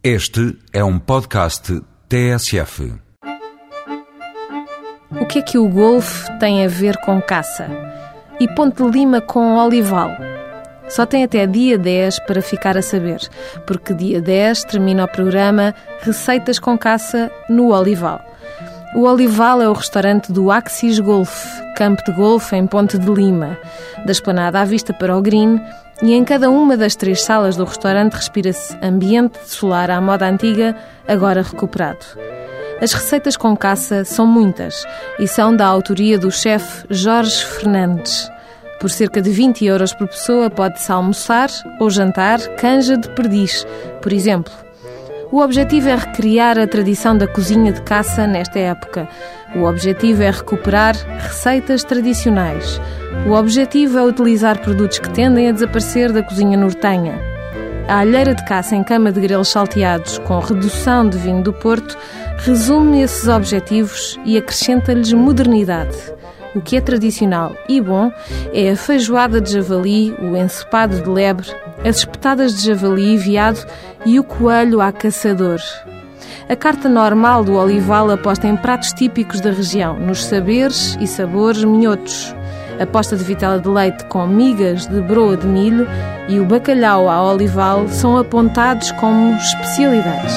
Este é um podcast TSF. O que é que o golfe tem a ver com caça? E Ponte de Lima com olival? Só tem até dia 10 para ficar a saber, porque dia 10 termina o programa Receitas com Caça no Olival. O Olival é o restaurante do Axis Golf, campo de golfe em Ponte de Lima, da esplanada à vista para o Green, e em cada uma das três salas do restaurante respira-se ambiente solar à moda antiga, agora recuperado. As receitas com caça são muitas e são da autoria do chefe Jorge Fernandes. Por cerca de 20 euros por pessoa pode-se almoçar ou jantar canja de perdiz, por exemplo. O objetivo é recriar a tradição da cozinha de caça nesta época. O objetivo é recuperar receitas tradicionais. O objetivo é utilizar produtos que tendem a desaparecer da cozinha nortenha. A alheira de caça em cama de grelos salteados com redução de vinho do Porto resume esses objetivos e acrescenta-lhes modernidade. O que é tradicional e bom é a feijoada de javali, o ensopado de lebre, as espetadas de javali e veado e o coelho a caçador. A carta normal do olival aposta em pratos típicos da região, nos saberes e sabores minhotos. A posta de vitela de leite com migas de broa de milho e o bacalhau a olival são apontados como especialidades.